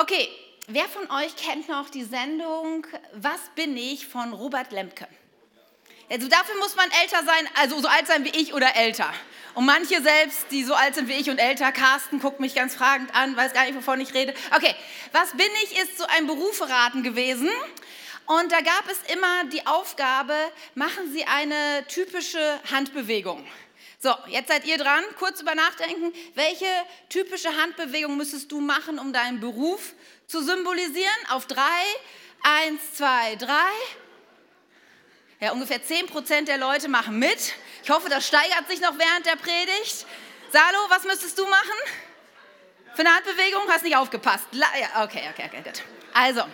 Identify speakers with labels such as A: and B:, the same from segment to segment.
A: Okay, wer von euch kennt noch die Sendung Was bin ich von Robert Lemke? Also dafür muss man älter sein, also so alt sein wie ich oder älter. Und manche selbst, die so alt sind wie ich und älter, Carsten guckt mich ganz fragend an, weiß gar nicht, wovon ich rede. Okay, was bin ich ist so ein Beruferaten gewesen. Und da gab es immer die Aufgabe, machen Sie eine typische Handbewegung. So, jetzt seid ihr dran. Kurz über nachdenken. Welche typische Handbewegung müsstest du machen, um deinen Beruf zu symbolisieren? Auf drei. Eins, zwei, drei. Ja, ungefähr 10 Prozent der Leute machen mit. Ich hoffe, das steigert sich noch während der Predigt. Salo, was müsstest du machen? Für eine Handbewegung? Hast nicht aufgepasst. Okay, okay, okay, gut. Also,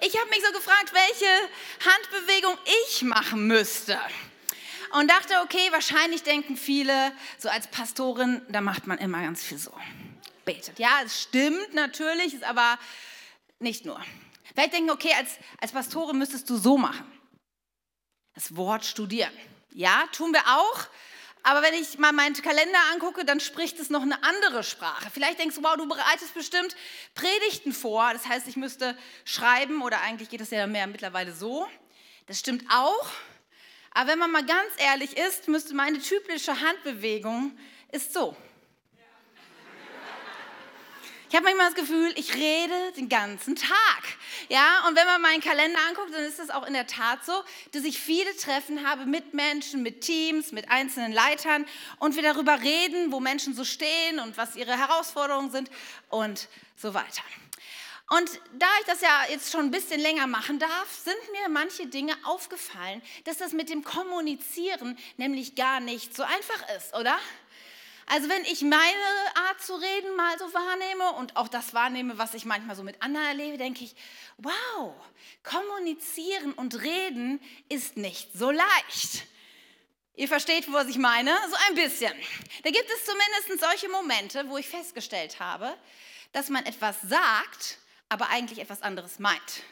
A: ich habe mich so gefragt, welche Handbewegung ich machen müsste und dachte, okay, wahrscheinlich denken viele, so als Pastorin, da macht man immer ganz viel so. Betet. Ja, es stimmt natürlich, ist aber nicht nur. Vielleicht denken, okay, als, als Pastorin müsstest du so machen. Das Wort studieren. Ja, tun wir auch. Aber wenn ich mal meinen Kalender angucke, dann spricht es noch eine andere Sprache. Vielleicht denkst du, wow, du bereitest bestimmt Predigten vor. Das heißt, ich müsste schreiben oder eigentlich geht es ja mehr mittlerweile so. Das stimmt auch. Aber wenn man mal ganz ehrlich ist, müsste meine typische Handbewegung ist so. Ich habe manchmal das Gefühl, ich rede den ganzen Tag. Ja, und wenn man meinen Kalender anguckt, dann ist es auch in der Tat so, dass ich viele Treffen habe mit Menschen, mit Teams, mit einzelnen Leitern und wir darüber reden, wo Menschen so stehen und was ihre Herausforderungen sind und so weiter. Und da ich das ja jetzt schon ein bisschen länger machen darf, sind mir manche Dinge aufgefallen, dass das mit dem Kommunizieren nämlich gar nicht so einfach ist, oder? Also wenn ich meine Art zu reden mal so wahrnehme und auch das wahrnehme, was ich manchmal so mit anderen erlebe, denke ich, wow, kommunizieren und reden ist nicht so leicht. Ihr versteht, was ich meine? So ein bisschen. Da gibt es zumindest solche Momente, wo ich festgestellt habe, dass man etwas sagt aber eigentlich etwas anderes meint.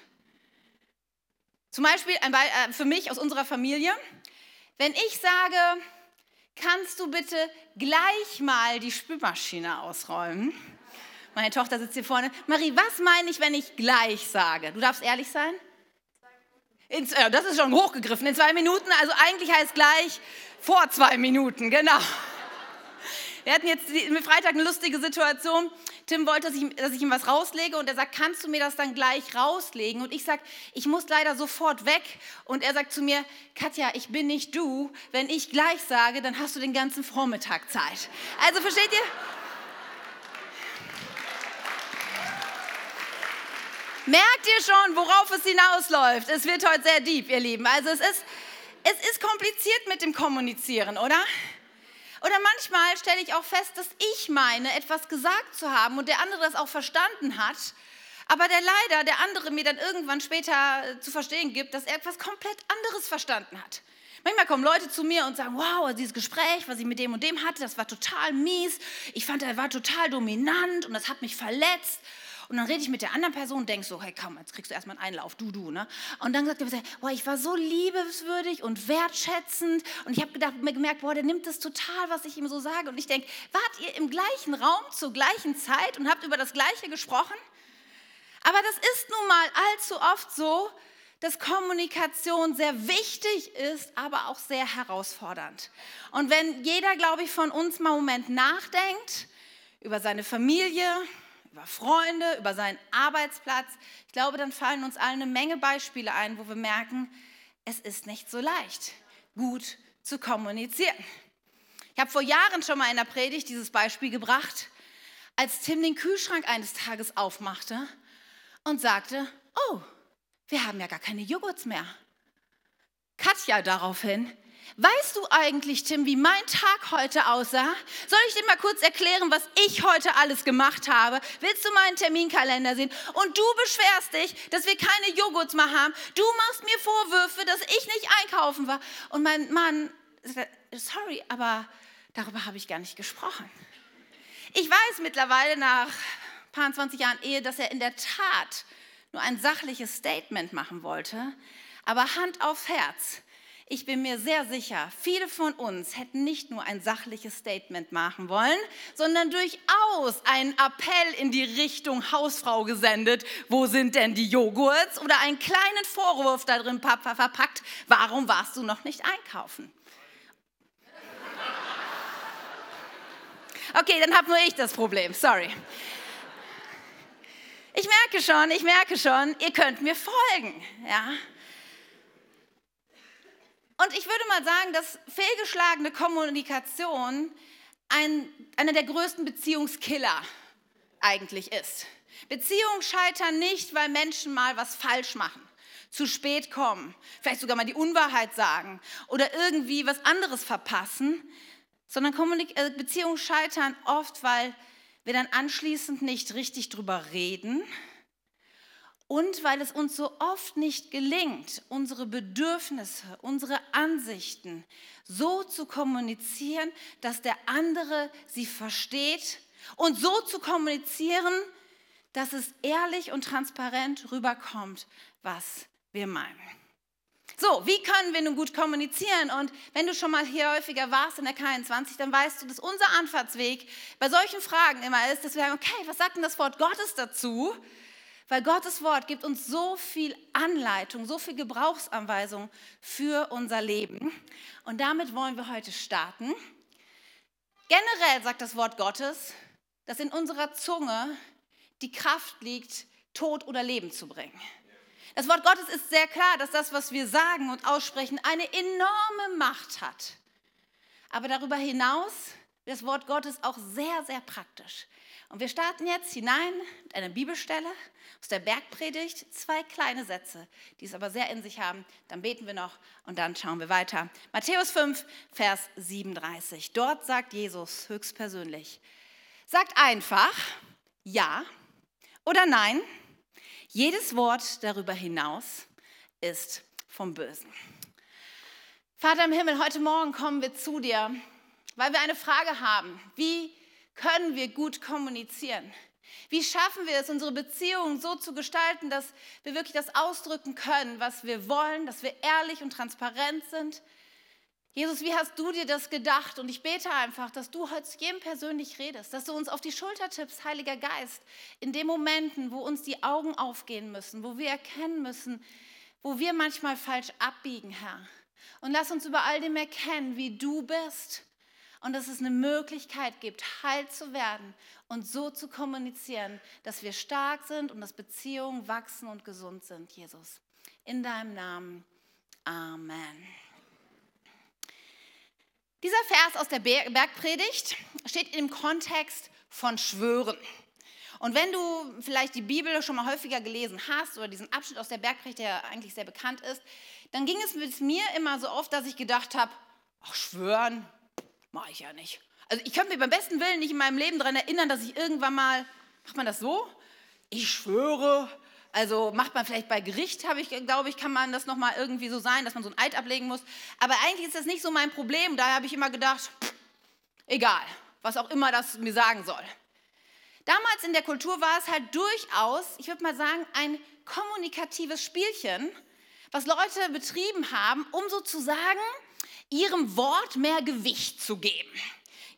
A: Zum Beispiel äh, für mich aus unserer Familie, wenn ich sage, kannst du bitte gleich mal die Spülmaschine ausräumen? Meine Tochter sitzt hier vorne. Marie, was meine ich, wenn ich gleich sage? Du darfst ehrlich sein? In, äh, das ist schon hochgegriffen. In zwei Minuten, also eigentlich heißt gleich vor zwei Minuten, genau. Wir hatten jetzt mit Freitag eine lustige Situation. Tim wollte, dass ich, dass ich ihm was rauslege und er sagt, kannst du mir das dann gleich rauslegen? Und ich sage, ich muss leider sofort weg. Und er sagt zu mir, Katja, ich bin nicht du. Wenn ich gleich sage, dann hast du den ganzen Vormittag Zeit. Also versteht ihr? Merkt ihr schon, worauf es hinausläuft? Es wird heute sehr deep, ihr Lieben. Also es ist, es ist kompliziert mit dem Kommunizieren, oder? Oder manchmal stelle ich auch fest, dass ich meine, etwas gesagt zu haben und der andere das auch verstanden hat, aber der leider, der andere mir dann irgendwann später äh, zu verstehen gibt, dass er etwas komplett anderes verstanden hat. Manchmal kommen Leute zu mir und sagen, wow, dieses Gespräch, was ich mit dem und dem hatte, das war total mies. Ich fand, er war total dominant und das hat mich verletzt. Und dann rede ich mit der anderen Person und denke so, hey komm, jetzt kriegst du erstmal einen Einlauf, du, du. Ne? Und dann sagt er, boah, ich war so liebenswürdig und wertschätzend. Und ich habe gemerkt, boah, der nimmt das total, was ich ihm so sage. Und ich denke, wart ihr im gleichen Raum zur gleichen Zeit und habt über das Gleiche gesprochen? Aber das ist nun mal allzu oft so, dass Kommunikation sehr wichtig ist, aber auch sehr herausfordernd. Und wenn jeder, glaube ich, von uns mal einen Moment nachdenkt über seine Familie, über Freunde, über seinen Arbeitsplatz. Ich glaube, dann fallen uns allen eine Menge Beispiele ein, wo wir merken, es ist nicht so leicht, gut zu kommunizieren. Ich habe vor Jahren schon mal in der Predigt dieses Beispiel gebracht, als Tim den Kühlschrank eines Tages aufmachte und sagte, oh, wir haben ja gar keine Joghurts mehr. Katja daraufhin, Weißt du eigentlich, Tim, wie mein Tag heute aussah? Soll ich dir mal kurz erklären, was ich heute alles gemacht habe? Willst du meinen Terminkalender sehen? Und du beschwerst dich, dass wir keine Joghurts mehr haben. Du machst mir Vorwürfe, dass ich nicht einkaufen war. Und mein Mann, sorry, aber darüber habe ich gar nicht gesprochen. Ich weiß mittlerweile nach ein paar 20 Jahren Ehe, dass er in der Tat nur ein sachliches Statement machen wollte. Aber Hand aufs Herz ich bin mir sehr sicher, viele von uns hätten nicht nur ein sachliches Statement machen wollen, sondern durchaus einen Appell in die Richtung Hausfrau gesendet. Wo sind denn die Joghurts? Oder einen kleinen Vorwurf da drin verpackt. Warum warst du noch nicht einkaufen? Okay, dann habe nur ich das Problem. Sorry. Ich merke schon, ich merke schon, ihr könnt mir folgen. Ja? Und ich würde mal sagen, dass fehlgeschlagene Kommunikation ein, einer der größten Beziehungskiller eigentlich ist. Beziehungen scheitern nicht, weil Menschen mal was falsch machen, zu spät kommen, vielleicht sogar mal die Unwahrheit sagen oder irgendwie was anderes verpassen, sondern Kommunik äh, Beziehungen scheitern oft, weil wir dann anschließend nicht richtig drüber reden und weil es uns so oft nicht gelingt, unsere Bedürfnisse, unsere Ansichten so zu kommunizieren, dass der andere sie versteht und so zu kommunizieren, dass es ehrlich und transparent rüberkommt, was wir meinen. So, wie können wir nun gut kommunizieren? Und wenn du schon mal hier häufiger warst in der K21, dann weißt du, dass unser Anfahrtsweg bei solchen Fragen immer ist, dass wir sagen, okay, was sagt denn das Wort Gottes dazu? Weil Gottes Wort gibt uns so viel Anleitung, so viel Gebrauchsanweisung für unser Leben. Und damit wollen wir heute starten. Generell sagt das Wort Gottes, dass in unserer Zunge die Kraft liegt, Tod oder Leben zu bringen. Das Wort Gottes ist sehr klar, dass das, was wir sagen und aussprechen, eine enorme Macht hat. Aber darüber hinaus das Wort Gottes auch sehr, sehr praktisch. Und wir starten jetzt hinein mit einer Bibelstelle aus der Bergpredigt, zwei kleine Sätze, die es aber sehr in sich haben. Dann beten wir noch und dann schauen wir weiter. Matthäus 5, Vers 37. Dort sagt Jesus höchstpersönlich, sagt einfach ja oder nein. Jedes Wort darüber hinaus ist vom Bösen. Vater im Himmel, heute Morgen kommen wir zu dir, weil wir eine Frage haben. Wie können wir gut kommunizieren? Wie schaffen wir es, unsere Beziehungen so zu gestalten, dass wir wirklich das ausdrücken können, was wir wollen, dass wir ehrlich und transparent sind? Jesus, wie hast du dir das gedacht? Und ich bete einfach, dass du heute zu jedem persönlich redest, dass du uns auf die Schulter tippst, Heiliger Geist, in den Momenten, wo uns die Augen aufgehen müssen, wo wir erkennen müssen, wo wir manchmal falsch abbiegen, Herr. Und lass uns über all dem erkennen, wie du bist und dass es eine Möglichkeit gibt, heil zu werden und so zu kommunizieren, dass wir stark sind und dass Beziehungen wachsen und gesund sind, Jesus. In deinem Namen. Amen. Dieser Vers aus der Bergpredigt steht im Kontext von Schwören. Und wenn du vielleicht die Bibel schon mal häufiger gelesen hast oder diesen Abschnitt aus der Bergpredigt, der eigentlich sehr bekannt ist, dann ging es mit mir immer so oft, dass ich gedacht habe, ach schwören, Mache ich ja nicht. Also ich könnte mir beim besten Willen nicht in meinem Leben daran erinnern, dass ich irgendwann mal, macht man das so? Ich schwöre. Also macht man vielleicht bei Gericht, habe ich, glaube ich, kann man das nochmal irgendwie so sein, dass man so ein Eid ablegen muss. Aber eigentlich ist das nicht so mein Problem. Daher habe ich immer gedacht, egal, was auch immer das mir sagen soll. Damals in der Kultur war es halt durchaus, ich würde mal sagen, ein kommunikatives Spielchen, was Leute betrieben haben, um sozusagen ihrem Wort mehr Gewicht zu geben.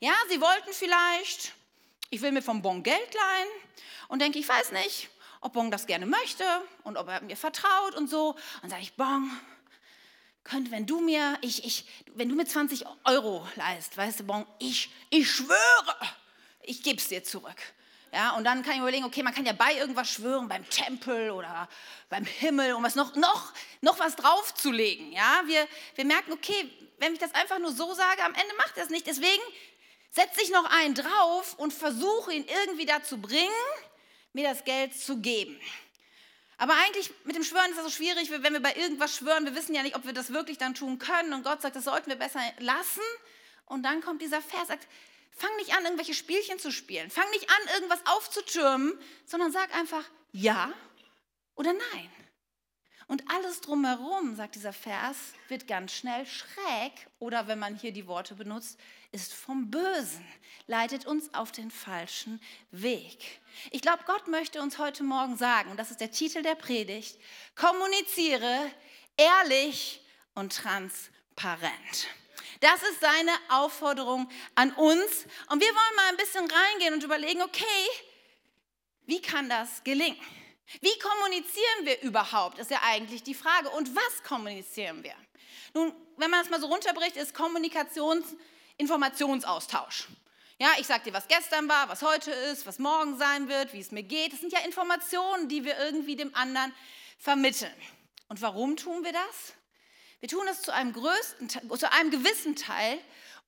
A: Ja, sie wollten vielleicht, ich will mir vom Bon Geld leihen und denke, ich weiß nicht, ob Bon das gerne möchte und ob er mir vertraut und so. Und sage ich, Bon, könnte, wenn du mir, ich, ich, wenn du mir 20 Euro leist, weißt du, Bon, ich, ich schwöre, ich gebe es dir zurück. Ja, und dann kann ich mir überlegen, okay, man kann ja bei irgendwas schwören, beim Tempel oder beim Himmel, um was noch, noch, noch was draufzulegen. Ja, wir, wir merken, okay, wenn ich das einfach nur so sage, am Ende macht er es nicht. Deswegen setze ich noch einen drauf und versuche ihn irgendwie dazu bringen, mir das Geld zu geben. Aber eigentlich mit dem Schwören ist das so schwierig, wenn wir bei irgendwas schwören, wir wissen ja nicht, ob wir das wirklich dann tun können. Und Gott sagt, das sollten wir besser lassen. Und dann kommt dieser Vers, sagt, fang nicht an, irgendwelche Spielchen zu spielen. Fang nicht an, irgendwas aufzutürmen, sondern sag einfach ja oder nein. Und alles drumherum, sagt dieser Vers, wird ganz schnell schräg oder wenn man hier die Worte benutzt, ist vom Bösen, leitet uns auf den falschen Weg. Ich glaube, Gott möchte uns heute Morgen sagen, und das ist der Titel der Predigt, kommuniziere ehrlich und transparent Das ist seine Aufforderung an uns. Und wir wollen mal ein bisschen reingehen und überlegen, okay, wie kann das gelingen? Wie kommunizieren wir überhaupt, ist ja eigentlich die Frage. Und was kommunizieren wir? Nun, wenn man das mal so runterbricht, ist Kommunikations Informationsaustausch. Ja, ich sage dir, was gestern war, was heute ist, was morgen sein wird, wie es mir geht. Das sind ja Informationen, die wir irgendwie dem anderen vermitteln. Und warum tun wir das? Wir tun das zu einem, größten, zu einem gewissen Teil,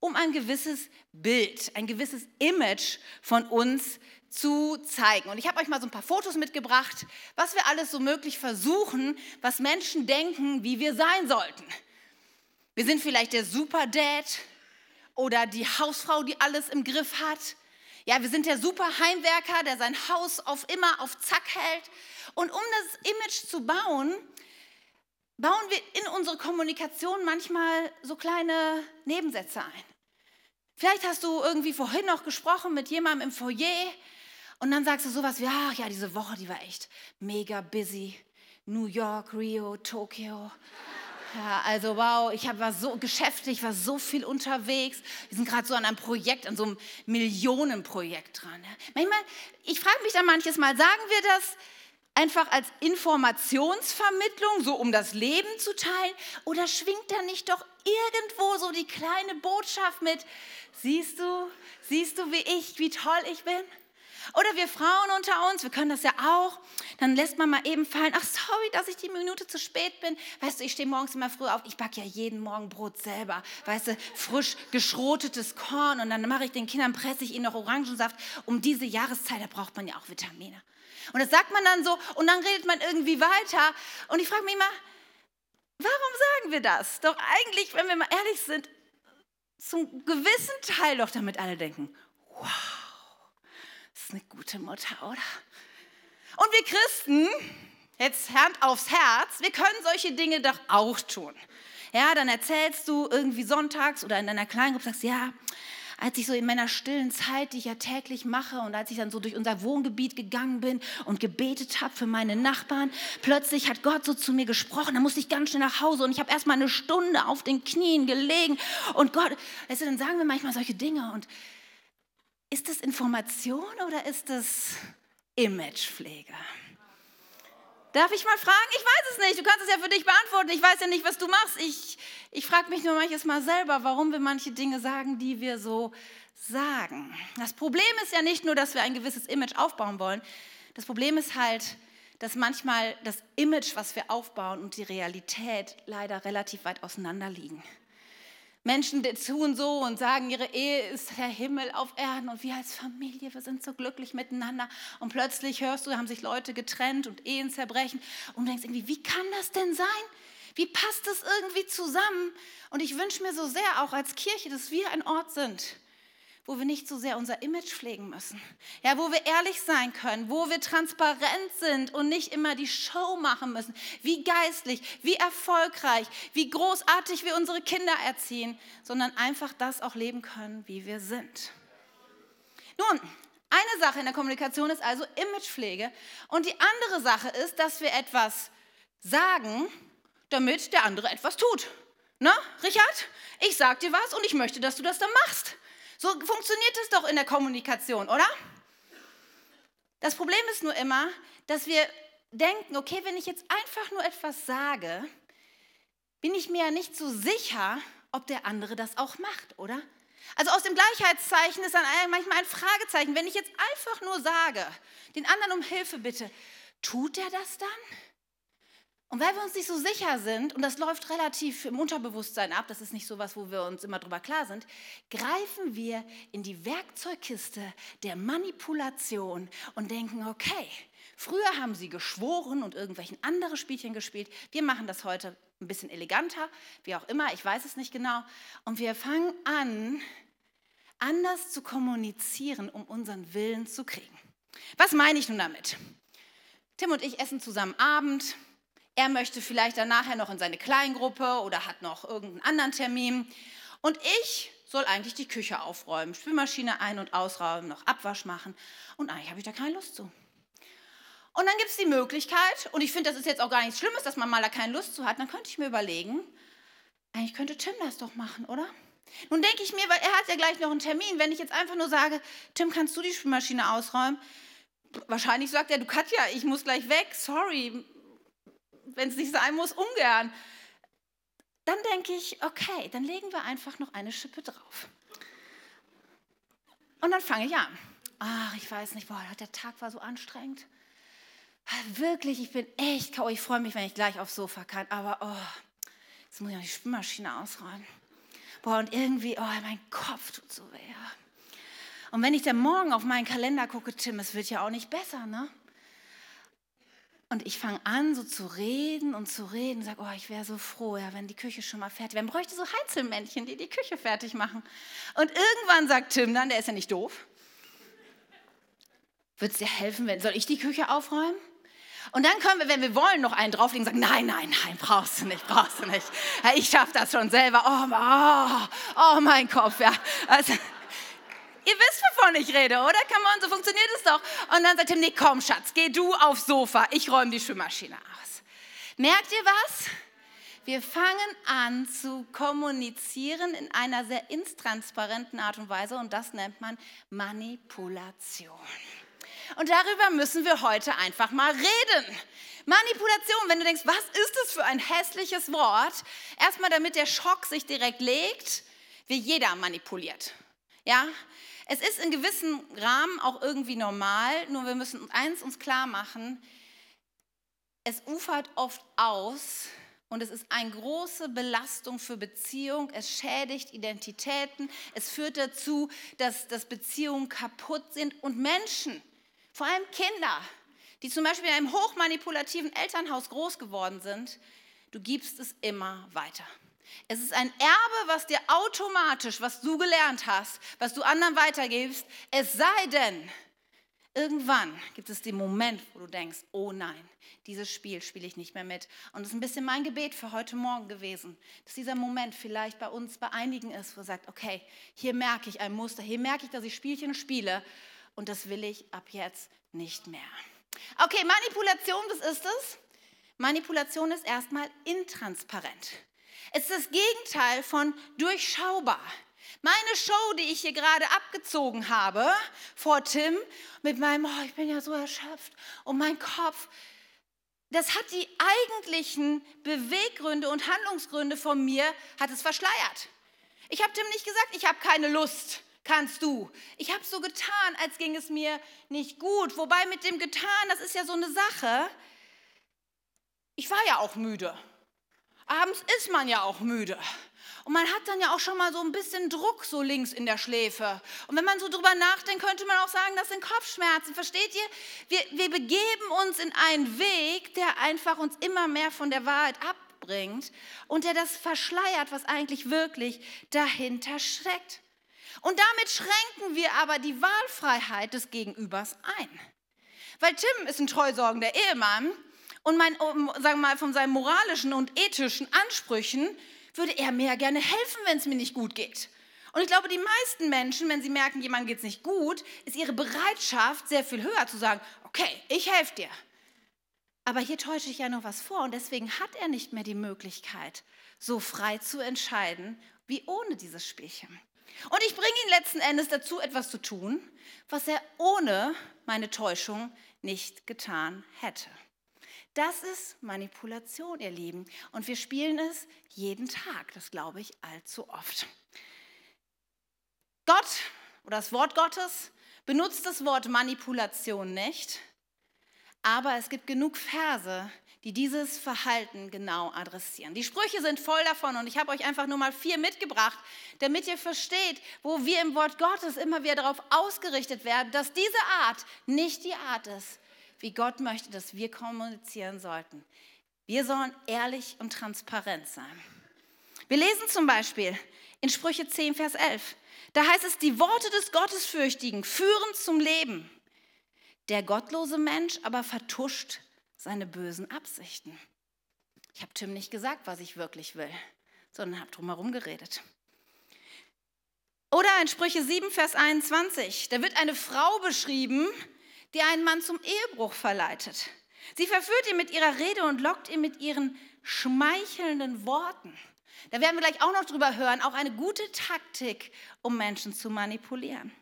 A: um ein gewisses Bild, ein gewisses Image von uns zu zeigen. Und ich habe euch mal so ein paar Fotos mitgebracht, was wir alles so möglich versuchen, was Menschen denken, wie wir sein sollten. Wir sind vielleicht der Superdad oder die Hausfrau, die alles im Griff hat. Ja, wir sind der Superheimwerker, der sein Haus auf immer auf Zack hält. Und um das Image zu bauen, bauen wir in unsere Kommunikation manchmal so kleine Nebensätze ein. Vielleicht hast du irgendwie vorhin noch gesprochen mit jemandem im Foyer und dann sagst du sowas wie, ach ja, diese Woche, die war echt mega busy. New York, Rio, Tokio. Ja, also wow, ich war so geschäftlich, war so viel unterwegs. Wir sind gerade so an einem Projekt, an so einem Millionenprojekt dran. Ja. Manchmal, ich frage mich dann manches Mal, sagen wir das einfach als Informationsvermittlung, so um das Leben zu teilen? Oder schwingt da nicht doch irgendwo so die kleine Botschaft mit, siehst du, siehst du, wie ich, wie toll ich bin? Oder wir Frauen unter uns, wir können das ja auch. Dann lässt man mal eben fallen, ach sorry, dass ich die Minute zu spät bin. Weißt du, ich stehe morgens immer früh auf. Ich backe ja jeden Morgen Brot selber. Weißt du, frisch geschrotetes Korn. Und dann mache ich den Kindern, presse ich ihnen noch Orangensaft. Um diese Jahreszeit, da braucht man ja auch Vitamine. Und das sagt man dann so und dann redet man irgendwie weiter. Und ich frage mich immer, warum sagen wir das? Doch eigentlich, wenn wir mal ehrlich sind, zum gewissen Teil doch damit alle denken, wow ist eine gute Mutter, oder? Und wir Christen, jetzt Hand aufs Herz, wir können solche Dinge doch auch tun. Ja, dann erzählst du irgendwie sonntags oder in deiner Kleingruppe, sagst, ja, als ich so in meiner stillen Zeit, die ich ja täglich mache und als ich dann so durch unser Wohngebiet gegangen bin und gebetet habe für meine Nachbarn, plötzlich hat Gott so zu mir gesprochen, da musste ich ganz schnell nach Hause und ich habe erst mal eine Stunde auf den Knien gelegen und Gott, also dann sagen wir manchmal solche Dinge und ist das Information oder ist das Imagepflege? Darf ich mal fragen? Ich weiß es nicht. Du kannst es ja für dich beantworten. Ich weiß ja nicht, was du machst. Ich, ich frage mich nur manches Mal selber, warum wir manche Dinge sagen, die wir so sagen. Das Problem ist ja nicht nur, dass wir ein gewisses Image aufbauen wollen. Das Problem ist halt, dass manchmal das Image, was wir aufbauen und die Realität leider relativ weit auseinander liegen. Menschen die tun so und sagen, ihre Ehe ist der Himmel auf Erden und wir als Familie, wir sind so glücklich miteinander. Und plötzlich hörst du, haben sich Leute getrennt und Ehen zerbrechen und du denkst irgendwie, wie kann das denn sein? Wie passt das irgendwie zusammen? Und ich wünsche mir so sehr auch als Kirche, dass wir ein Ort sind, wo wir nicht so sehr unser Image pflegen müssen. Ja, wo wir ehrlich sein können, wo wir transparent sind und nicht immer die Show machen müssen. Wie geistlich, wie erfolgreich, wie großartig wir unsere Kinder erziehen, sondern einfach das auch leben können, wie wir sind. Nun, eine Sache in der Kommunikation ist also Imagepflege und die andere Sache ist, dass wir etwas sagen, damit der andere etwas tut. Ne, Richard? Ich sag dir was und ich möchte, dass du das dann machst. So funktioniert es doch in der Kommunikation, oder? Das Problem ist nur immer, dass wir denken, okay, wenn ich jetzt einfach nur etwas sage, bin ich mir ja nicht so sicher, ob der andere das auch macht, oder? Also aus dem Gleichheitszeichen ist dann manchmal ein Fragezeichen. Wenn ich jetzt einfach nur sage, den anderen um Hilfe bitte, tut er das dann? Und weil wir uns nicht so sicher sind, und das läuft relativ im Unterbewusstsein ab, das ist nicht so was, wo wir uns immer drüber klar sind, greifen wir in die Werkzeugkiste der Manipulation und denken, okay, früher haben sie geschworen und irgendwelchen andere Spielchen gespielt. Wir machen das heute ein bisschen eleganter, wie auch immer, ich weiß es nicht genau. Und wir fangen an, anders zu kommunizieren, um unseren Willen zu kriegen. Was meine ich nun damit? Tim und ich essen zusammen Abend er möchte vielleicht dann nachher noch in seine Kleingruppe oder hat noch irgendeinen anderen Termin. Und ich soll eigentlich die Küche aufräumen, Spülmaschine ein- und ausräumen, noch Abwasch machen. Und eigentlich habe ich da keine Lust zu. Und dann gibt es die Möglichkeit, und ich finde, das ist jetzt auch gar nichts Schlimmes, dass man mal da keine Lust zu hat, dann könnte ich mir überlegen, eigentlich könnte Tim das doch machen, oder? Nun denke ich mir, weil er hat ja gleich noch einen Termin, wenn ich jetzt einfach nur sage, Tim, kannst du die Spülmaschine ausräumen? Wahrscheinlich sagt er, du Katja, ich muss gleich weg, sorry, wenn es nicht sein muss, ungern. Dann denke ich, okay, dann legen wir einfach noch eine Schippe drauf. Und dann fange ich an. Ach, ich weiß nicht, boah, der Tag war so anstrengend. Wirklich, ich bin echt kau. Ich freue mich, wenn ich gleich aufs Sofa kann. Aber oh, jetzt muss ich noch die Spülmaschine ausräumen. Boah, und irgendwie, oh, mein Kopf tut so weh. Und wenn ich dann morgen auf meinen Kalender gucke, Tim, es wird ja auch nicht besser, ne? Und ich fange an, so zu reden und zu reden, sage, oh, ich wäre so froh, ja, wenn die Küche schon mal fertig wäre. Man bräuchte so Heinzelmännchen, die die Küche fertig machen. Und irgendwann sagt Tim dann, der ist ja nicht doof, wird es dir helfen, wenn, soll ich die Küche aufräumen? Und dann können wir, wenn wir wollen, noch einen drauflegen und sagen, nein, nein, nein, brauchst du nicht, brauchst du nicht. Ich schaffe das schon selber. Oh, oh, oh, mein Kopf, ja. Also, ihr wisst, wovon ich rede, oder? Kann man, so funktioniert es doch. Und dann sagt er, nee, komm, Schatz, geh du aufs Sofa, ich räume die Schwimmmaschine aus. Merkt ihr was? Wir fangen an zu kommunizieren in einer sehr intransparenten Art und Weise und das nennt man Manipulation. Und darüber müssen wir heute einfach mal reden. Manipulation, wenn du denkst, was ist das für ein hässliches Wort? Erstmal, damit der Schock sich direkt legt, wie jeder manipuliert. Ja, es ist in gewissen Rahmen auch irgendwie normal, nur wir müssen eins uns klar machen, es ufert oft aus und es ist eine große Belastung für Beziehung. Es schädigt Identitäten. Es führt dazu, dass, dass Beziehungen kaputt sind und Menschen, vor allem Kinder, die zum Beispiel in einem hochmanipulativen Elternhaus groß geworden sind, du gibst es immer weiter. Es ist ein Erbe, was dir automatisch, was du gelernt hast, was du anderen weitergibst, es sei denn, irgendwann gibt es den Moment, wo du denkst, oh nein, dieses Spiel spiele ich nicht mehr mit. Und das ist ein bisschen mein Gebet für heute Morgen gewesen, dass dieser Moment vielleicht bei uns, bei einigen ist, wo sagt, okay, hier merke ich ein Muster, hier merke ich, dass ich Spielchen spiele und das will ich ab jetzt nicht mehr. Okay, Manipulation, was ist es? Manipulation ist erstmal intransparent. Es ist das Gegenteil von durchschaubar. Meine Show, die ich hier gerade abgezogen habe vor Tim, mit meinem, oh, ich bin ja so erschöpft und mein Kopf, das hat die eigentlichen Beweggründe und Handlungsgründe von mir, hat es verschleiert. Ich habe Tim nicht gesagt, ich habe keine Lust, kannst du. Ich habe so getan, als ging es mir nicht gut. Wobei mit dem getan, das ist ja so eine Sache. Ich war ja auch müde. Abends ist man ja auch müde. Und man hat dann ja auch schon mal so ein bisschen Druck so links in der Schläfe. Und wenn man so drüber nachdenkt, könnte man auch sagen, das sind Kopfschmerzen. Versteht ihr? Wir, wir begeben uns in einen Weg, der einfach uns immer mehr von der Wahrheit abbringt und der das verschleiert, was eigentlich wirklich dahinter steckt. Und damit schränken wir aber die Wahlfreiheit des Gegenübers ein. Weil Tim ist ein treusorgender Ehemann und mein, sagen mal, von seinen moralischen und ethischen Ansprüchen würde er mir ja gerne helfen, wenn es mir nicht gut geht. Und ich glaube, die meisten Menschen, wenn sie merken, jemand geht es nicht gut, ist ihre Bereitschaft sehr viel höher zu sagen, okay, ich helfe dir. Aber hier täusche ich ja noch was vor und deswegen hat er nicht mehr die Möglichkeit, so frei zu entscheiden wie ohne dieses Spielchen. Und ich bringe ihn letzten Endes dazu, etwas zu tun, was er ohne meine Täuschung nicht getan hätte. Das ist Manipulation, ihr Lieben. Und wir spielen es jeden Tag, das glaube ich allzu oft. Gott oder das Wort Gottes benutzt das Wort Manipulation nicht, aber es gibt genug Verse, die dieses Verhalten genau adressieren. Die Sprüche sind voll davon und ich habe euch einfach nur mal vier mitgebracht, damit ihr versteht, wo wir im Wort Gottes immer wieder darauf ausgerichtet werden, dass diese Art nicht die Art ist, wie Gott möchte, dass wir kommunizieren sollten. Wir sollen ehrlich und transparent sein. Wir lesen zum Beispiel in Sprüche 10, Vers 11. Da heißt es, die Worte des Gottesfürchtigen führen zum Leben. Der gottlose Mensch aber vertuscht seine bösen Absichten. Ich habe Tim nicht gesagt, was ich wirklich will, sondern habe drumherum geredet. Oder in Sprüche 7, Vers 21, da wird eine Frau beschrieben, die einen Mann zum Ehebruch verleitet. Sie verführt ihn mit ihrer Rede und lockt ihn mit ihren schmeichelnden Worten. Da werden wir gleich auch noch drüber hören, auch eine gute Taktik, um Menschen zu manipulieren.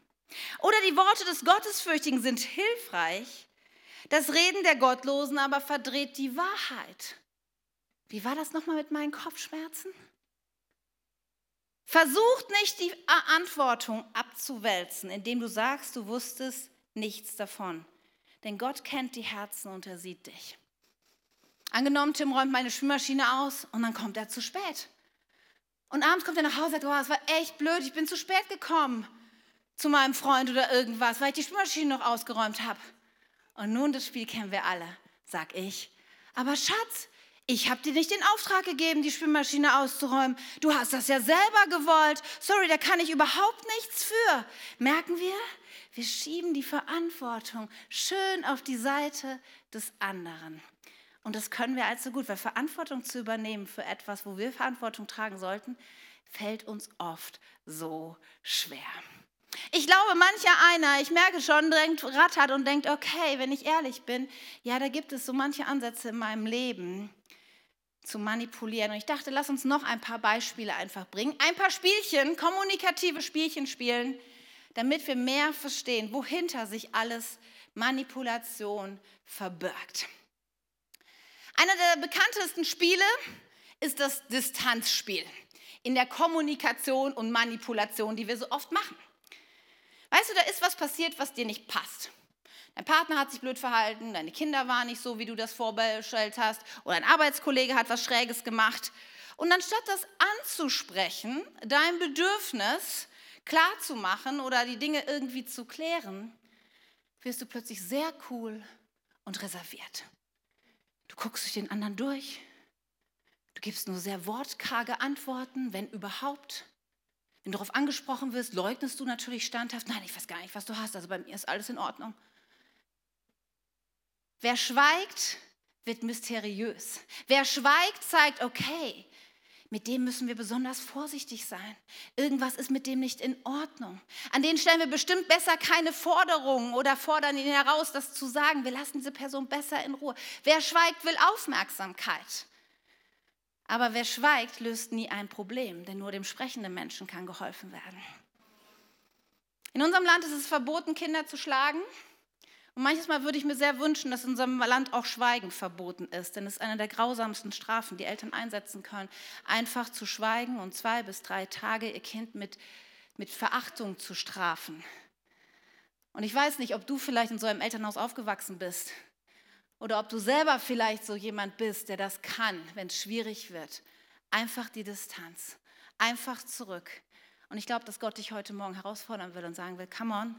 A: Oder die Worte des Gottesfürchtigen sind hilfreich, das Reden der Gottlosen aber verdreht die Wahrheit. Wie war das nochmal mit meinen Kopfschmerzen? Versucht nicht die Verantwortung abzuwälzen, indem du sagst, du wusstest nichts davon. Denn Gott kennt die Herzen und er sieht dich. Angenommen, Tim räumt meine Schwimmmaschine aus und dann kommt er zu spät. Und abends kommt er nach Hause und sagt, oh, es war echt blöd, ich bin zu spät gekommen zu meinem Freund oder irgendwas, weil ich die Schwimmmaschine noch ausgeräumt habe. Und nun, das Spiel kennen wir alle, sag ich. Aber Schatz, ich habe dir nicht den Auftrag gegeben, die Schwimmmaschine auszuräumen. Du hast das ja selber gewollt. Sorry, da kann ich überhaupt nichts für. Merken wir? Wir schieben die Verantwortung schön auf die Seite des anderen. Und das können wir allzu gut, weil Verantwortung zu übernehmen für etwas, wo wir Verantwortung tragen sollten, fällt uns oft so schwer. Ich glaube, mancher einer, ich merke schon, drängt, rattert und denkt, okay, wenn ich ehrlich bin, ja, da gibt es so manche Ansätze in meinem Leben zu manipulieren. Und ich dachte, lass uns noch ein paar Beispiele einfach bringen. Ein paar Spielchen, kommunikative Spielchen spielen, damit wir mehr verstehen, wohinter sich alles Manipulation verbirgt. Einer der bekanntesten Spiele ist das Distanzspiel in der Kommunikation und Manipulation, die wir so oft machen. Weißt du, da ist was passiert, was dir nicht passt. Dein Partner hat sich blöd verhalten, deine Kinder waren nicht so, wie du das vorbestellt hast, oder ein Arbeitskollege hat was Schräges gemacht. Und anstatt das anzusprechen, dein Bedürfnis klarzumachen oder die Dinge irgendwie zu klären, wirst du plötzlich sehr cool und reserviert. Du guckst durch den anderen durch. Du gibst nur sehr wortkarge Antworten, wenn überhaupt. Wenn du darauf angesprochen wirst, leugnest du natürlich standhaft. Nein, ich weiß gar nicht, was du hast. Also bei mir ist alles in Ordnung. Wer schweigt, wird mysteriös. Wer schweigt, zeigt, okay, mit dem müssen wir besonders vorsichtig sein. Irgendwas ist mit dem nicht in Ordnung. An denen stellen wir bestimmt besser keine Forderungen oder fordern ihn heraus, das zu sagen. Wir lassen diese Person besser in Ruhe. Wer schweigt, will Aufmerksamkeit. Aber wer schweigt, löst nie ein Problem, denn nur dem sprechenden Menschen kann geholfen werden. In unserem Land ist es verboten, Kinder zu schlagen. Und manches Mal würde ich mir sehr wünschen, dass in unserem Land auch Schweigen verboten ist, denn es ist eine der grausamsten Strafen, die Eltern einsetzen können, einfach zu schweigen und zwei bis drei Tage ihr Kind mit, mit Verachtung zu strafen. Und ich weiß nicht, ob du vielleicht in so einem Elternhaus aufgewachsen bist oder ob du selber vielleicht so jemand bist, der das kann, wenn es schwierig wird. Einfach die Distanz, einfach zurück. Und ich glaube, dass Gott dich heute Morgen herausfordern will und sagen will, come on,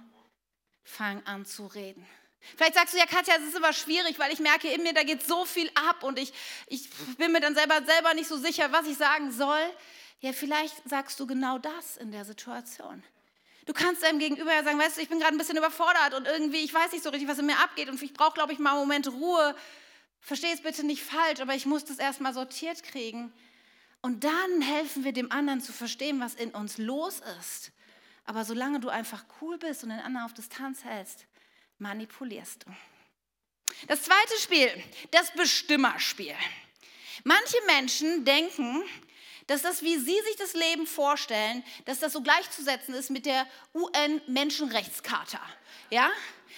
A: fang an zu reden. Vielleicht sagst du, ja Katja, es ist immer schwierig, weil ich merke in mir, da geht so viel ab und ich, ich bin mir dann selber, selber nicht so sicher, was ich sagen soll. Ja, vielleicht sagst du genau das in der Situation. Du kannst deinem Gegenüber ja sagen, weißt du, ich bin gerade ein bisschen überfordert und irgendwie, ich weiß nicht so richtig, was in mir abgeht und ich brauche, glaube ich, mal einen Moment Ruhe. Versteh es bitte nicht falsch, aber ich muss das erstmal sortiert kriegen. Und dann helfen wir dem anderen zu verstehen, was in uns los ist. Aber solange du einfach cool bist und den anderen auf Distanz hältst, manipulierst du. Das zweite Spiel, das Bestimmerspiel. Manche Menschen denken, dass das, wie sie sich das Leben vorstellen, dass das so gleichzusetzen ist mit der UN-Menschenrechtscharta. Ja?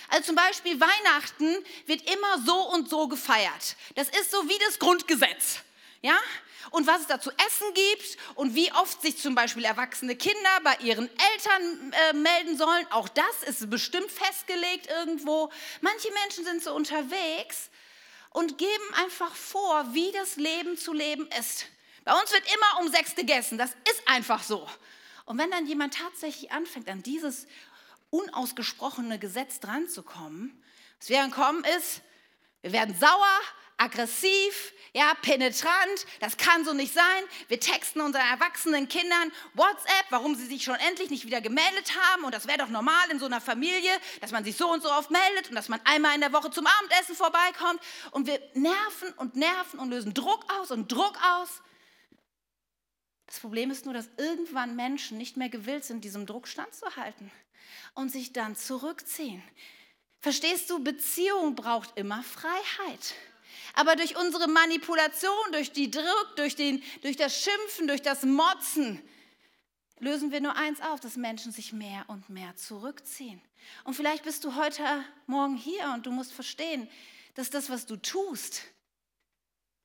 A: Also zum Beispiel Weihnachten wird immer so und so gefeiert. Das ist so wie das Grundgesetz. Ja? Und was es da zu essen gibt und wie oft sich zum Beispiel erwachsene Kinder bei ihren Eltern äh, melden sollen, auch das ist bestimmt festgelegt irgendwo. Manche Menschen sind so unterwegs und geben einfach vor, wie das Leben zu leben ist. Bei uns wird immer um sechs gegessen, das ist einfach so. Und wenn dann jemand tatsächlich anfängt, an dieses unausgesprochene Gesetz dran zu kommen, was wir dann kommen ist, wir werden sauer, aggressiv, ja, penetrant, das kann so nicht sein. Wir texten unseren erwachsenen Kindern WhatsApp, warum sie sich schon endlich nicht wieder gemeldet haben. Und das wäre doch normal in so einer Familie, dass man sich so und so oft meldet und dass man einmal in der Woche zum Abendessen vorbeikommt. Und wir nerven und nerven und lösen Druck aus und Druck aus. Das Problem ist nur, dass irgendwann Menschen nicht mehr gewillt sind, diesem Druck standzuhalten und sich dann zurückziehen. Verstehst du, Beziehung braucht immer Freiheit. Aber durch unsere Manipulation, durch die Druck, durch, den, durch das Schimpfen, durch das Motzen, lösen wir nur eins auf, dass Menschen sich mehr und mehr zurückziehen. Und vielleicht bist du heute Morgen hier und du musst verstehen, dass das, was du tust,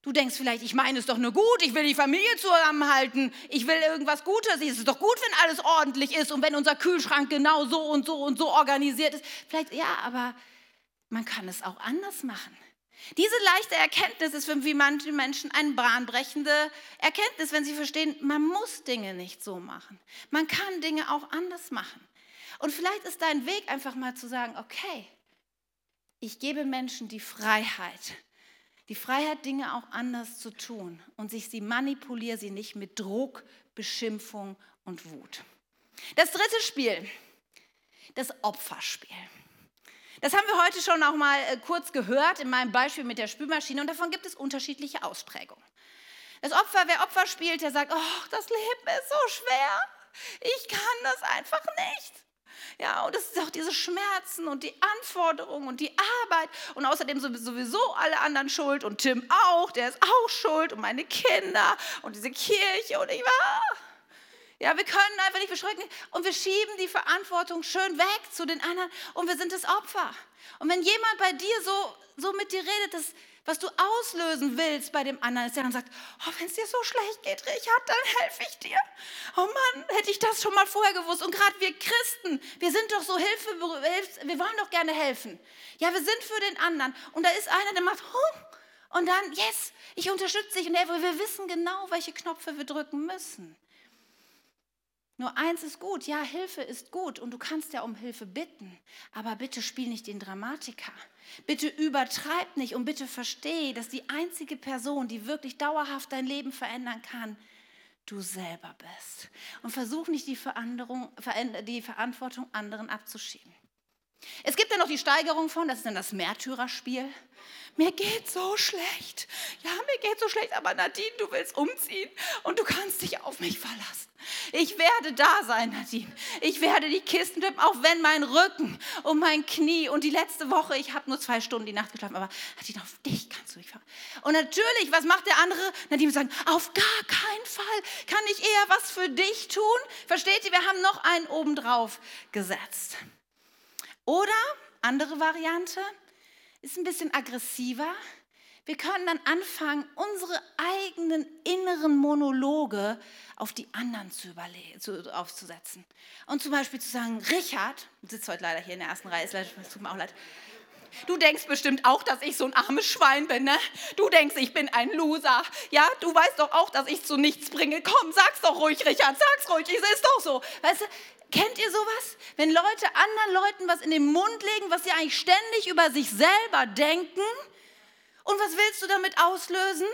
A: Du denkst vielleicht, ich meine es doch nur gut, ich will die Familie zusammenhalten, ich will irgendwas Gutes, es ist doch gut, wenn alles ordentlich ist und wenn unser Kühlschrank genau so und so und so organisiert ist. Vielleicht ja, aber man kann es auch anders machen. Diese leichte Erkenntnis ist für manche Menschen eine bahnbrechende Erkenntnis, wenn sie verstehen, man muss Dinge nicht so machen. Man kann Dinge auch anders machen. Und vielleicht ist dein Weg einfach mal zu sagen, okay, ich gebe Menschen die Freiheit, die Freiheit, Dinge auch anders zu tun und sich sie manipuliere sie nicht mit Druck, Beschimpfung und Wut. Das dritte Spiel, das Opferspiel. Das haben wir heute schon auch mal äh, kurz gehört in meinem Beispiel mit der Spülmaschine und davon gibt es unterschiedliche Ausprägungen. Das Opfer, wer Opfer spielt, der sagt, oh, das Leben ist so schwer, ich kann das einfach nicht. Ja, und es ist auch diese Schmerzen und die Anforderungen und die Arbeit und außerdem sowieso alle anderen schuld und Tim auch, der ist auch schuld und meine Kinder und diese Kirche und ich war. Ja, wir können einfach nicht beschränken und wir schieben die Verantwortung schön weg zu den anderen und wir sind das Opfer. Und wenn jemand bei dir so, so mit dir redet, das, was du auslösen willst bei dem anderen, ist der dann sagt, oh, wenn es dir so schlecht geht, Richard, dann helfe ich dir. Oh Mann, hätte ich das schon mal vorher gewusst. Und gerade wir Christen, wir sind doch so Hilfe, wir wollen doch gerne helfen. Ja, wir sind für den anderen. Und da ist einer, der macht, oh, und dann, yes, ich unterstütze dich. Und wir wissen genau, welche Knöpfe wir drücken müssen. Nur eins ist gut, ja, Hilfe ist gut und du kannst ja um Hilfe bitten, aber bitte spiel nicht den Dramatiker. Bitte übertreib nicht und bitte versteh, dass die einzige Person, die wirklich dauerhaft dein Leben verändern kann, du selber bist. Und versuch nicht die, die Verantwortung anderen abzuschieben. Es gibt ja noch die Steigerung von, das ist dann das Märtyrerspiel. Mir geht so schlecht. Ja, mir geht so schlecht, aber Nadine, du willst umziehen und du kannst dich auf mich verlassen. Ich werde da sein, Nadine. Ich werde die Kisten tippen, auch wenn mein Rücken und mein Knie und die letzte Woche, ich habe nur zwei Stunden die Nacht geschlafen, aber Nadine, auf dich kannst du mich verlassen. Und natürlich, was macht der andere? Nadine sagt, auf gar keinen Fall kann ich eher was für dich tun. Versteht ihr, wir haben noch einen obendrauf gesetzt. Oder, andere Variante, ist ein bisschen aggressiver. Wir können dann anfangen, unsere eigenen inneren Monologe auf die anderen zu zu, aufzusetzen. Und zum Beispiel zu sagen, Richard, sitzt heute leider hier in der ersten Reihe, es tut mir auch leid, Du denkst bestimmt auch, dass ich so ein armes Schwein bin, ne? Du denkst, ich bin ein Loser. Ja, du weißt doch auch, dass ich zu nichts bringe. Komm, sag's doch ruhig, Richard, sag's ruhig, es ist doch so. Weißt du, Kennt ihr sowas? Wenn Leute anderen Leuten was in den Mund legen, was sie eigentlich ständig über sich selber denken. Und was willst du damit auslösen?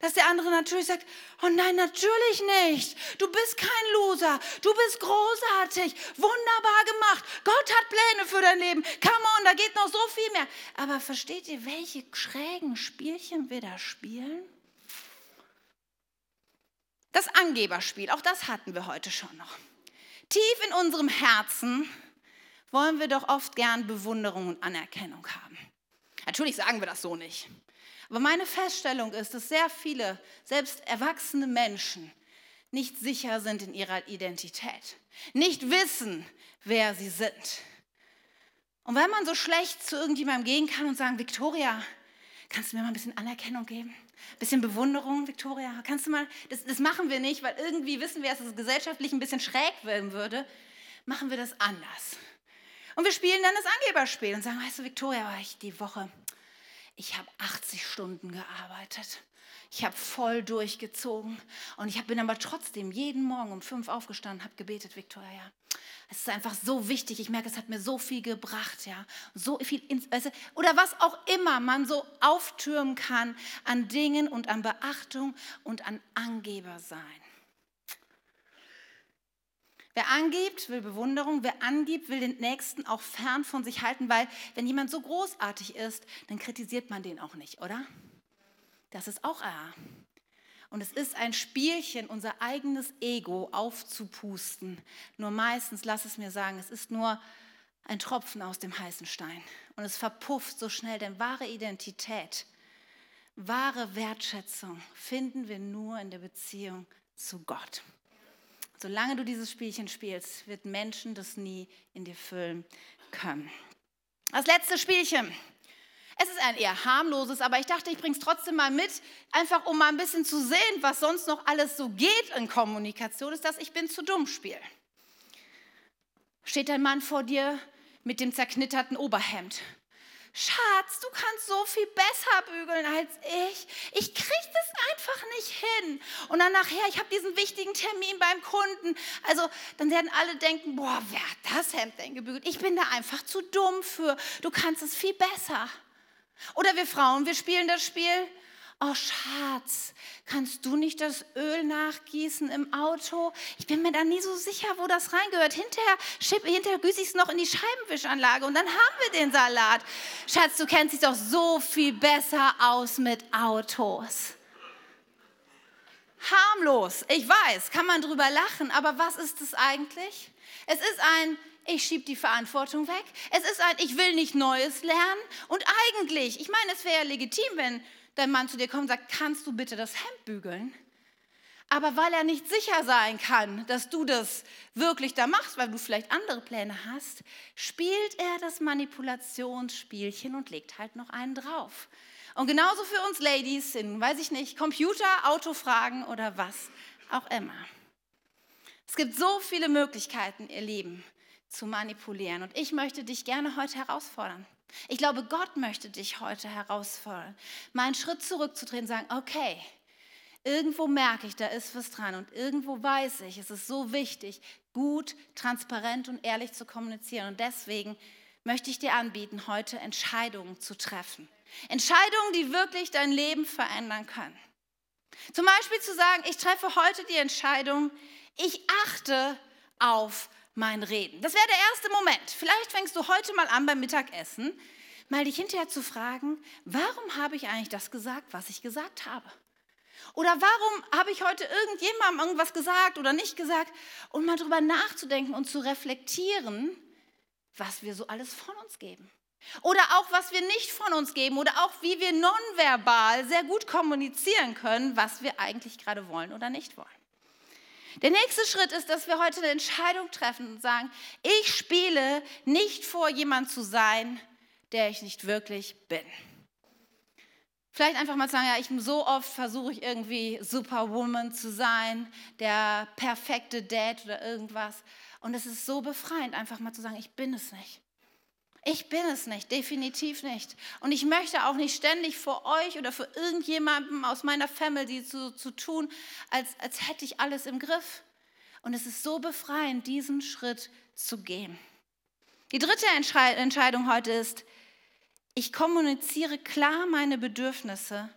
A: Dass der andere natürlich sagt, oh nein, natürlich nicht. Du bist kein Loser. Du bist großartig. Wunderbar gemacht. Gott hat Pläne für dein Leben. Come on, da geht noch so viel mehr. Aber versteht ihr, welche schrägen Spielchen wir da spielen? Das Angeberspiel, auch das hatten wir heute schon noch. Tief in unserem Herzen wollen wir doch oft gern Bewunderung und Anerkennung haben. Natürlich sagen wir das so nicht. Aber meine Feststellung ist, dass sehr viele, selbst erwachsene Menschen, nicht sicher sind in ihrer Identität, nicht wissen, wer sie sind. Und wenn man so schlecht zu irgendjemandem gehen kann und sagen, Victoria, kannst du mir mal ein bisschen Anerkennung geben? Bisschen Bewunderung, Victoria? Kannst du mal, das, das machen wir nicht, weil irgendwie wissen wir, dass es gesellschaftlich ein bisschen schräg werden würde. Machen wir das anders. Und wir spielen dann das Angeberspiel und sagen, weißt du, Victoria, die Woche, ich habe 80 Stunden gearbeitet. Ich habe voll durchgezogen und ich bin aber trotzdem jeden Morgen um fünf aufgestanden, habe gebetet, Victoria. Es ist einfach so wichtig. Ich merke, es hat mir so viel gebracht, ja, so viel oder was auch immer man so auftürmen kann an Dingen und an Beachtung und an Angeber sein. Wer angibt, will Bewunderung. Wer angibt, will den Nächsten auch fern von sich halten, weil wenn jemand so großartig ist, dann kritisiert man den auch nicht, oder? Das ist auch A. Und es ist ein Spielchen, unser eigenes Ego aufzupusten. Nur meistens, lass es mir sagen, es ist nur ein Tropfen aus dem heißen Stein. Und es verpufft so schnell, denn wahre Identität Wahre Wertschätzung finden wir nur in der Beziehung zu Gott. Solange du dieses Spielchen spielst, wird Menschen das nie in dir füllen können. Das letzte Spielchen. Es ist ein eher harmloses, aber ich dachte, ich bringe es trotzdem mal mit, einfach um mal ein bisschen zu sehen, was sonst noch alles so geht in Kommunikation, ist das Ich bin zu dumm Spiel. Steht ein Mann vor dir mit dem zerknitterten Oberhemd Schatz, du kannst so viel besser bügeln als ich. Ich kriege das einfach nicht hin. Und dann nachher, ich habe diesen wichtigen Termin beim Kunden. Also dann werden alle denken, boah, wer hat das Hemd denn gebügelt? Ich bin da einfach zu dumm für. Du kannst es viel besser. Oder wir Frauen, wir spielen das Spiel, oh Schatz, kannst du nicht das Öl nachgießen im Auto? Ich bin mir da nie so sicher, wo das reingehört. Hinterher, hinterher gieße ich es noch in die Scheibenwischanlage und dann haben wir den Salat. Schatz, du kennst dich doch so viel besser aus mit Autos. Harmlos, ich weiß, kann man drüber lachen, aber was ist es eigentlich? Es ist ein ich schiebe die Verantwortung weg. Es ist ein, ich will nicht Neues lernen. Und eigentlich, ich meine, es wäre ja legitim, wenn dein Mann zu dir kommt und sagt, kannst du bitte das Hemd bügeln? Aber weil er nicht sicher sein kann, dass du das wirklich da machst, weil du vielleicht andere Pläne hast, spielt er das Manipulationsspielchen und legt halt noch einen drauf. Und genauso für uns Ladies sind, weiß ich nicht, Computer, Autofragen oder was auch immer. Es gibt so viele Möglichkeiten, ihr Lieben, zu manipulieren. Und ich möchte dich gerne heute herausfordern. Ich glaube, Gott möchte dich heute herausfordern, mal einen Schritt zurückzudrehen sagen, okay, irgendwo merke ich, da ist was dran und irgendwo weiß ich, es ist so wichtig, gut, transparent und ehrlich zu kommunizieren. Und deswegen möchte ich dir anbieten, heute Entscheidungen zu treffen. Entscheidungen, die wirklich dein Leben verändern können. Zum Beispiel zu sagen, ich treffe heute die Entscheidung, ich achte auf mein Reden. Das wäre der erste Moment. Vielleicht fängst du heute mal an beim Mittagessen, mal dich hinterher zu fragen, warum habe ich eigentlich das gesagt, was ich gesagt habe? Oder warum habe ich heute irgendjemandem irgendwas gesagt oder nicht gesagt? Und mal drüber nachzudenken und zu reflektieren, was wir so alles von uns geben. Oder auch, was wir nicht von uns geben. Oder auch, wie wir nonverbal sehr gut kommunizieren können, was wir eigentlich gerade wollen oder nicht wollen. Der nächste Schritt ist, dass wir heute eine Entscheidung treffen und sagen, ich spiele nicht vor, jemand zu sein, der ich nicht wirklich bin. Vielleicht einfach mal sagen, ja, ich so oft versuche ich irgendwie Superwoman zu sein, der perfekte Dad oder irgendwas. Und es ist so befreiend, einfach mal zu sagen, ich bin es nicht. Ich bin es nicht, definitiv nicht. Und ich möchte auch nicht ständig vor euch oder für irgendjemanden aus meiner Family zu, zu tun, als, als hätte ich alles im Griff. Und es ist so befreiend, diesen Schritt zu gehen. Die dritte Entscheidung heute ist, ich kommuniziere klar meine Bedürfnisse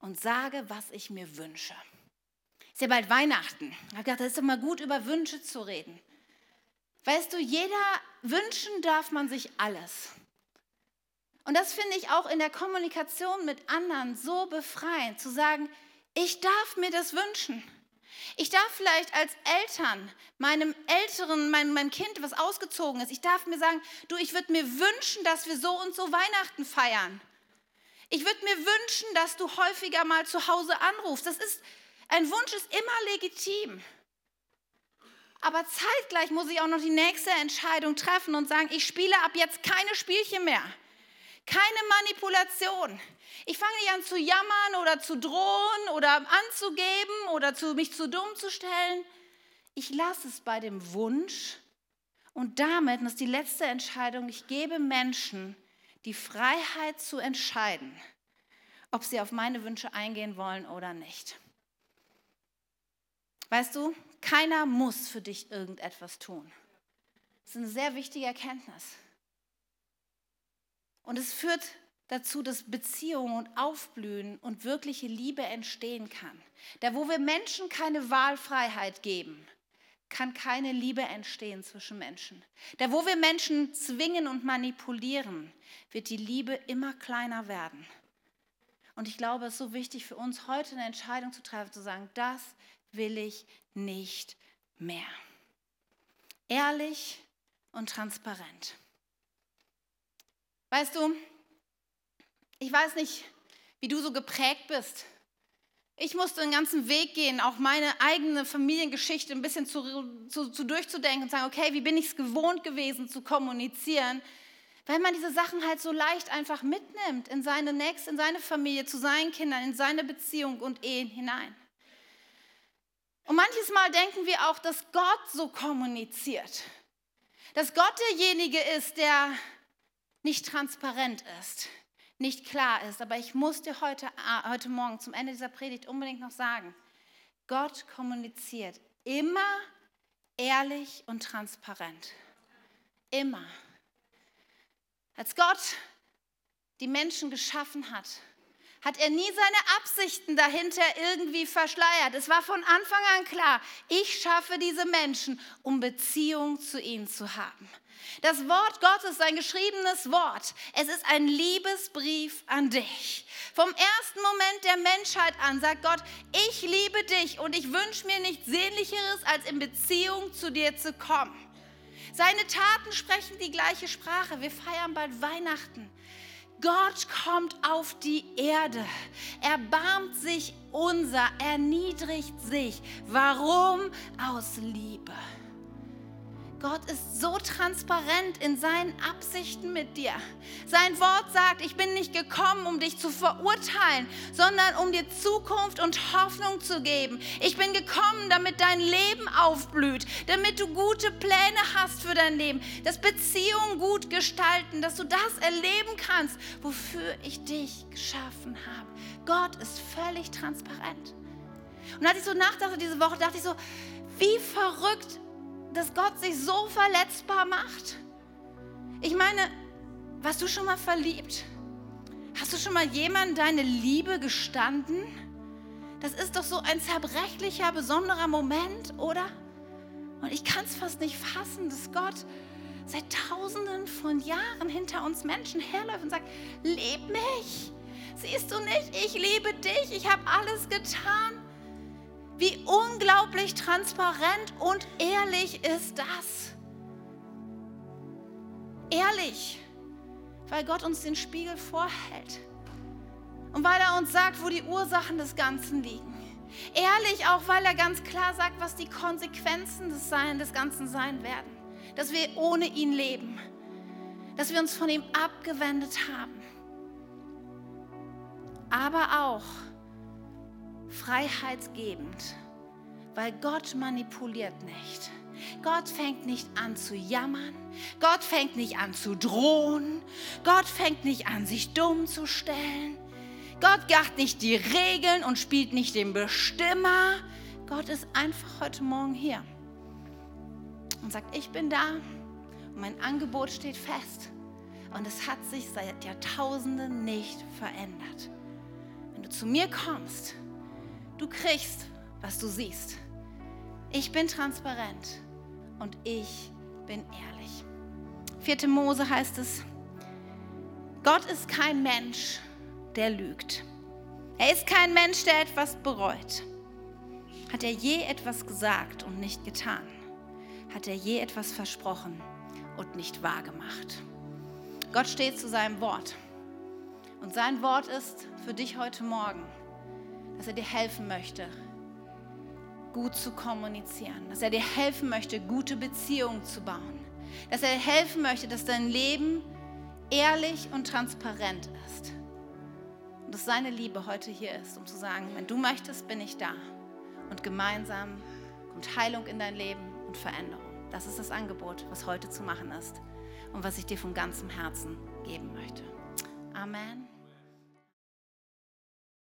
A: und sage, was ich mir wünsche. Ist ja bald Weihnachten. Ich habe gedacht, es ist immer gut, über Wünsche zu reden. Weißt du, jeder wünschen darf man sich alles. Und das finde ich auch in der Kommunikation mit anderen so befreiend, zu sagen, ich darf mir das wünschen. Ich darf vielleicht als Eltern meinem Älteren, meinem, meinem Kind, was ausgezogen ist, ich darf mir sagen, du, ich würde mir wünschen, dass wir so und so Weihnachten feiern. Ich würde mir wünschen, dass du häufiger mal zu Hause anrufst. Das ist, ein Wunsch ist immer legitim. Aber zeitgleich muss ich auch noch die nächste Entscheidung treffen und sagen, ich spiele ab jetzt keine Spielchen mehr. Keine Manipulation. Ich fange nicht an zu jammern oder zu drohen oder anzugeben oder zu, mich zu dumm zu stellen. Ich lasse es bei dem Wunsch und damit, und das ist die letzte Entscheidung, ich gebe Menschen die Freiheit zu entscheiden, ob sie auf meine Wünsche eingehen wollen oder nicht. Weißt du, keiner muss für dich irgendetwas tun. Das ist eine sehr wichtige Erkenntnis. Und es führt dazu, dass Beziehungen und Aufblühen und wirkliche Liebe entstehen kann. Da, wo wir Menschen keine Wahlfreiheit geben, kann keine Liebe entstehen zwischen Menschen. Da, wo wir Menschen zwingen und manipulieren, wird die Liebe immer kleiner werden. Und ich glaube, es ist so wichtig für uns, heute eine Entscheidung zu treffen, zu sagen, das will ich nicht mehr. Ehrlich und transparent. Weißt du, ich weiß nicht, wie du so geprägt bist. Ich musste den ganzen Weg gehen, auch meine eigene Familiengeschichte ein bisschen zu, zu, zu durchzudenken und sagen, okay, wie bin ich es gewohnt gewesen zu kommunizieren? Weil man diese Sachen halt so leicht einfach mitnimmt in seine Nächste, in seine Familie, zu seinen Kindern, in seine Beziehung und Ehen hinein. Und manches Mal denken wir auch, dass Gott so kommuniziert. Dass Gott derjenige ist, der nicht transparent ist, nicht klar ist. Aber ich muss dir heute, heute Morgen zum Ende dieser Predigt unbedingt noch sagen, Gott kommuniziert immer ehrlich und transparent. Immer. Als Gott die Menschen geschaffen hat, hat er nie seine Absichten dahinter irgendwie verschleiert. Es war von Anfang an klar, ich schaffe diese Menschen, um Beziehung zu ihnen zu haben. Das Wort Gottes, sein geschriebenes Wort, es ist ein Liebesbrief an dich. Vom ersten Moment der Menschheit an sagt Gott, ich liebe dich und ich wünsche mir nichts Sehnlicheres, als in Beziehung zu dir zu kommen. Seine Taten sprechen die gleiche Sprache. Wir feiern bald Weihnachten. Gott kommt auf die Erde, erbarmt sich unser, erniedrigt sich. Warum? Aus Liebe. Gott ist so transparent in seinen Absichten mit dir. Sein Wort sagt, ich bin nicht gekommen, um dich zu verurteilen, sondern um dir Zukunft und Hoffnung zu geben. Ich bin gekommen, damit dein Leben aufblüht, damit du gute Pläne hast für dein Leben, dass Beziehungen gut gestalten, dass du das erleben kannst, wofür ich dich geschaffen habe. Gott ist völlig transparent. Und als ich so nachdachte diese Woche, dachte ich so, wie verrückt dass Gott sich so verletzbar macht? Ich meine, warst du schon mal verliebt? Hast du schon mal jemandem deine Liebe gestanden? Das ist doch so ein zerbrechlicher, besonderer Moment, oder? Und ich kann es fast nicht fassen, dass Gott seit tausenden von Jahren hinter uns Menschen herläuft und sagt, lieb mich. Siehst du nicht, ich liebe dich, ich habe alles getan. Wie unglaublich transparent und ehrlich ist das? Ehrlich, weil Gott uns den Spiegel vorhält und weil er uns sagt, wo die Ursachen des Ganzen liegen. Ehrlich auch, weil er ganz klar sagt, was die Konsequenzen des, Sein, des Ganzen sein werden. Dass wir ohne ihn leben. Dass wir uns von ihm abgewendet haben. Aber auch, freiheitsgebend, weil Gott manipuliert nicht. Gott fängt nicht an zu jammern. Gott fängt nicht an zu drohen. Gott fängt nicht an, sich dumm zu stellen. Gott gacht nicht die Regeln und spielt nicht den Bestimmer. Gott ist einfach heute Morgen hier und sagt, ich bin da und mein Angebot steht fest. Und es hat sich seit Jahrtausenden nicht verändert. Wenn du zu mir kommst, Du kriegst, was du siehst. Ich bin transparent und ich bin ehrlich. Vierte Mose heißt es, Gott ist kein Mensch, der lügt. Er ist kein Mensch, der etwas bereut. Hat er je etwas gesagt und nicht getan? Hat er je etwas versprochen und nicht wahrgemacht? Gott steht zu seinem Wort. Und sein Wort ist für dich heute Morgen dass er dir helfen möchte, gut zu kommunizieren, dass er dir helfen möchte, gute Beziehungen zu bauen, dass er dir helfen möchte, dass dein Leben ehrlich und transparent ist. Und dass seine Liebe heute hier ist, um zu sagen, wenn du möchtest, bin ich da. Und gemeinsam kommt Heilung in dein Leben und Veränderung. Das ist das Angebot, was heute zu machen ist und was ich dir von ganzem Herzen geben möchte. Amen.